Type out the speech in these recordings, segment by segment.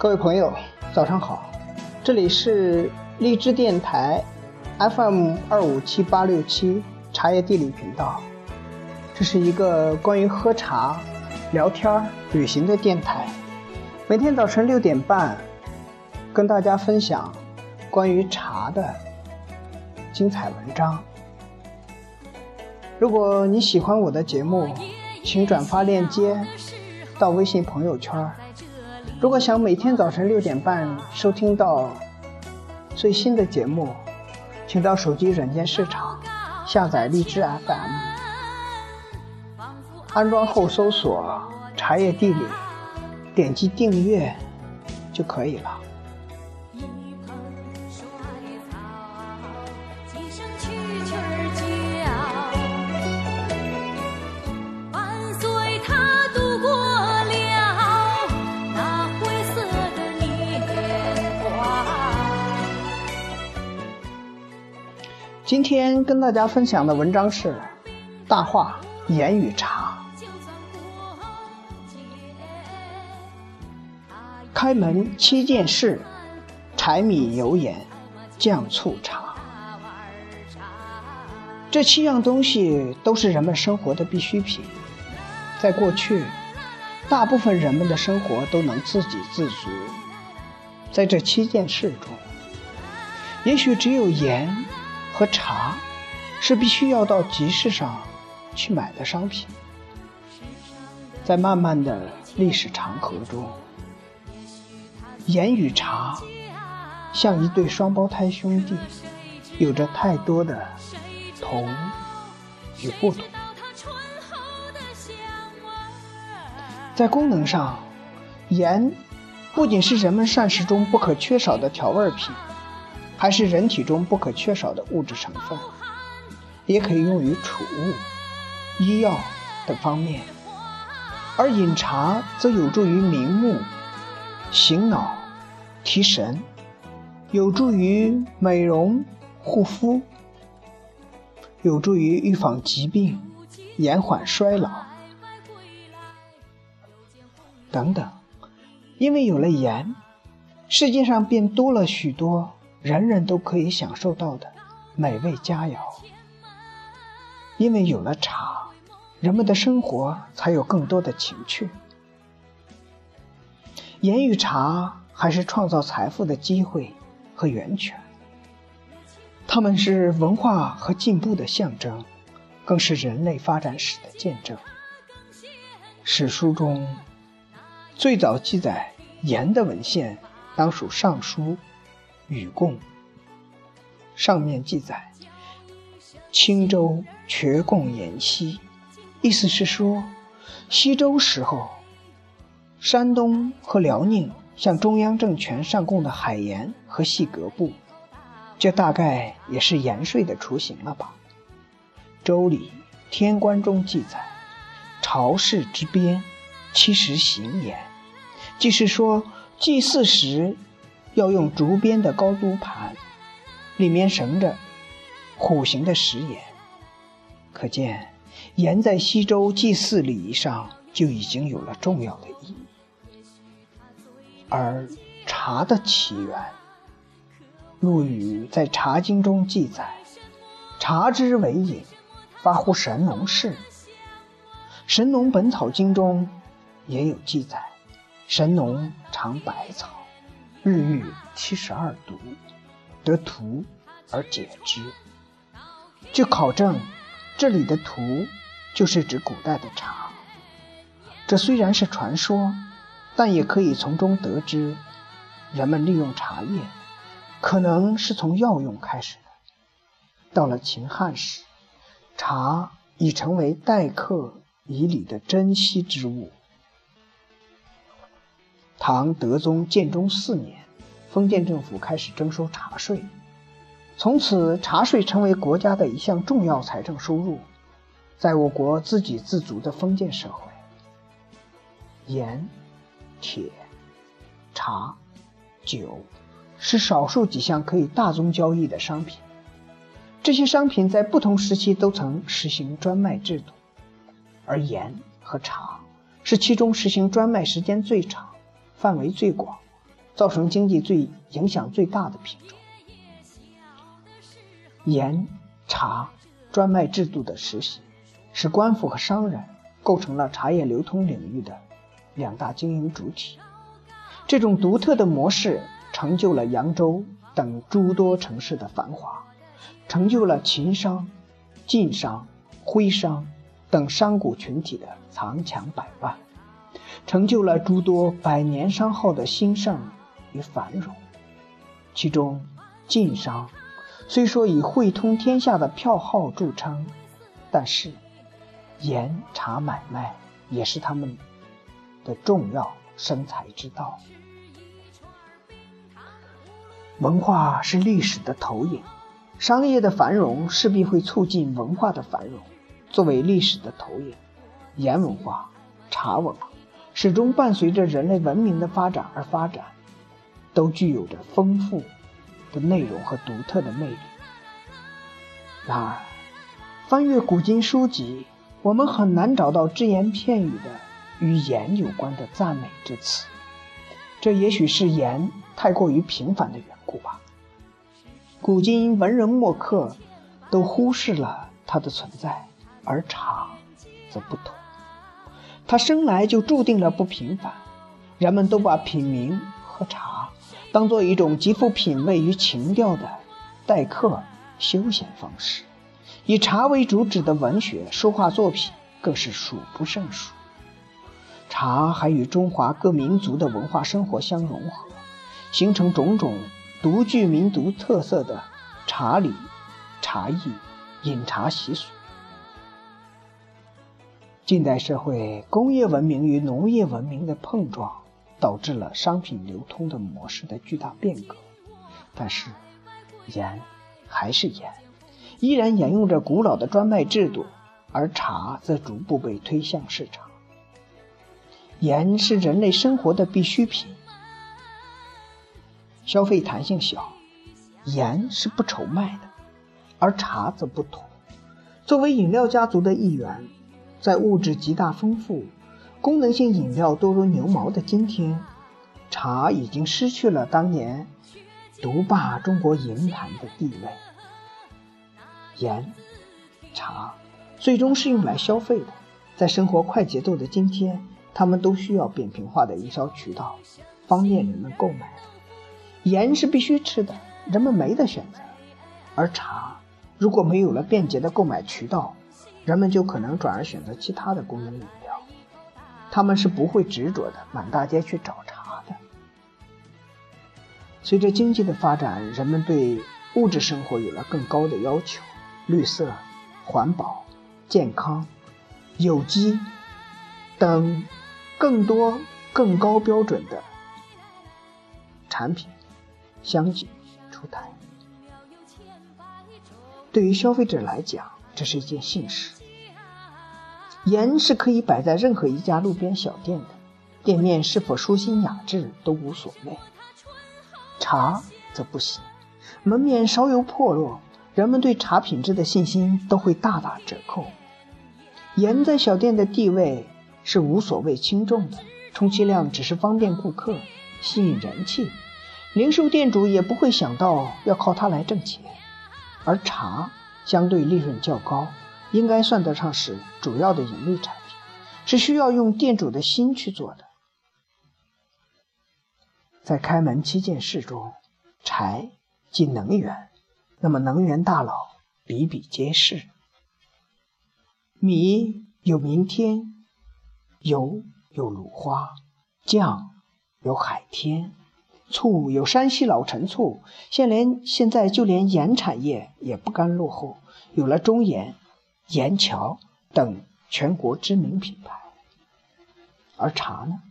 各位朋友，早上好，这里是荔枝电台 FM 二五七八六七茶叶地理频道，这是一个关于喝茶、聊天、旅行的电台，每天早晨六点半，跟大家分享关于茶的精彩文章。如果你喜欢我的节目，请转发链接到微信朋友圈。如果想每天早晨六点半收听到最新的节目，请到手机软件市场下载荔枝 FM，安装后搜索“茶叶地理”，点击订阅就可以了。今天跟大家分享的文章是《大话言语茶》。开门七件事：柴米油盐酱醋茶。这七样东西都是人们生活的必需品。在过去，大部分人们的生活都能自给自足。在这七件事中，也许只有盐。和茶是必须要到集市上去买的商品，在漫漫的历史长河中，盐与茶像一对双胞胎兄弟，有着太多的同与不同。在功能上，盐不仅是人们膳食中不可缺少的调味品。还是人体中不可缺少的物质成分，也可以用于储物、医药等方面。而饮茶则有助于明目、醒脑、提神，有助于美容护肤，有助于预防疾病、延缓衰老等等。因为有了盐，世界上便多了许多。人人都可以享受到的美味佳肴，因为有了茶，人们的生活才有更多的情趣。盐与茶还是创造财富的机会和源泉，它们是文化和进步的象征，更是人类发展史的见证。史书中最早记载盐的文献，当属《尚书》。禹贡上面记载：“青州绝贡延西”，意思是说，西周时候，山东和辽宁向中央政权上贡的海盐和细革布，这大概也是盐税的雏形了吧？《周礼·天官》中记载：“朝市之边，七十行盐”，即是说祭祀时。要用竹编的高足盘，里面盛着虎形的石盐，可见盐在西周祭祀礼仪上就已经有了重要的意义。而茶的起源，陆羽在《茶经》中记载：“茶之为饮，发乎神农氏。”《神农本草经》中也有记载：“神农尝百草。”日遇七十二毒，得荼而解之。据考证，这里的荼就是指古代的茶。这虽然是传说，但也可以从中得知，人们利用茶叶，可能是从药用开始的。到了秦汉时，茶已成为待客以礼的珍稀之物。唐德宗建中四年，封建政府开始征收茶税，从此茶税成为国家的一项重要财政收入。在我国自给自足的封建社会，盐、铁、茶、酒是少数几项可以大宗交易的商品。这些商品在不同时期都曾实行专卖制度，而盐和茶是其中实行专卖时间最长。范围最广、造成经济最影响最大的品种。盐、茶专卖制度的实行，使官府和商人构成了茶叶流通领域的两大经营主体。这种独特的模式成就了扬州等诸多城市的繁华，成就了秦商、晋商、徽商等商贾群体的藏强百万，成就了诸多百年商号的兴盛与繁荣。其中，晋商。虽说以汇通天下的票号著称，但是盐茶买卖也是他们的重要生财之道。文化是历史的投影，商业的繁荣势必会促进文化的繁荣。作为历史的投影，盐文化、茶文化始终伴随着人类文明的发展而发展，都具有着丰富。的内容和独特的魅力。然而，翻阅古今书籍，我们很难找到只言片语的与盐有关的赞美之词。这也许是盐太过于平凡的缘故吧。古今文人墨客都忽视了它的存在，而茶则不同，它生来就注定了不平凡。人们都把品茗喝茶。当做一种极富品味与情调的待客休闲方式，以茶为主旨的文学书画作品更是数不胜数。茶还与中华各民族的文化生活相融合，形成种种独具民族特色的茶礼、茶艺、饮茶习俗。近代社会工业文明与农业文明的碰撞。导致了商品流通的模式的巨大变革，但是盐还是盐，依然沿用着古老的专卖制度，而茶则逐步被推向市场。盐是人类生活的必需品，消费弹性小，盐是不愁卖的，而茶则不同。作为饮料家族的一员，在物质极大丰富。功能性饮料多如牛毛的今天，茶已经失去了当年独霸中国银坛的地位。盐、茶最终是用来消费的，在生活快节奏的今天，他们都需要扁平化的营销渠道，方便人们购买。盐是必须吃的，人们没得选择；而茶如果没有了便捷的购买渠道，人们就可能转而选择其他的功能饮料。他们是不会执着的满大街去找茶的。随着经济的发展，人们对物质生活有了更高的要求，绿色、环保、健康、有机等更多更高标准的产品相继出台。对于消费者来讲，这是一件幸事。盐是可以摆在任何一家路边小店的，店面是否舒心雅致都无所谓。茶则不行，门面稍有破落，人们对茶品质的信心都会大打折扣。盐在小店的地位是无所谓轻重的，充其量只是方便顾客、吸引人气，零售店主也不会想到要靠它来挣钱。而茶相对利润较高。应该算得上是主要的盈利产品，是需要用店主的心去做的。在开门七件事中，柴即能源，那么能源大佬比比皆是。米有明天，油有鲁花，酱有海天，醋有山西老陈醋。现连现在就连盐产业也不甘落后，有了中盐。盐桥等全国知名品牌，而茶呢？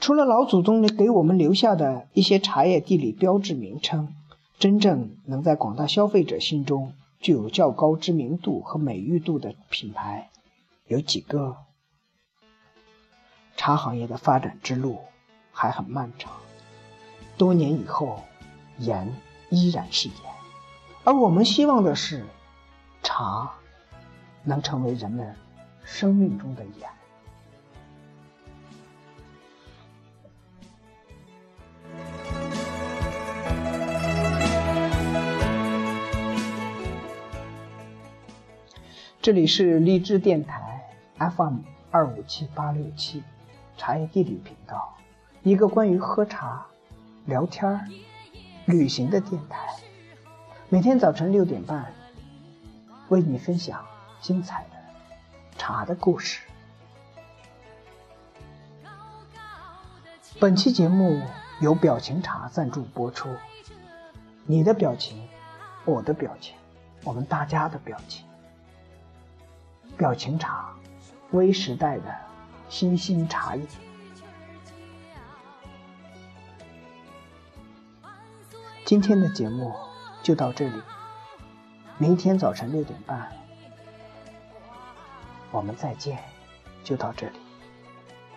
除了老祖宗给我们留下的一些茶叶地理标志名称，真正能在广大消费者心中具有较高知名度和美誉度的品牌有几个？茶行业的发展之路还很漫长，多年以后，盐依然是盐，而我们希望的是茶。能成为人们生命中的盐。这里是荔枝电台 FM 二五七八六七，茶叶地理频道，一个关于喝茶、聊天、旅行的电台。每天早晨六点半，为你分享精彩的茶的故事。本期节目由表情茶赞助播出。你的表情，我的表情，我们大家的表情。表情茶，微时代的新兴茶饮。今天的节目。就到这里，明天早晨六点半，我们再见。就到这里。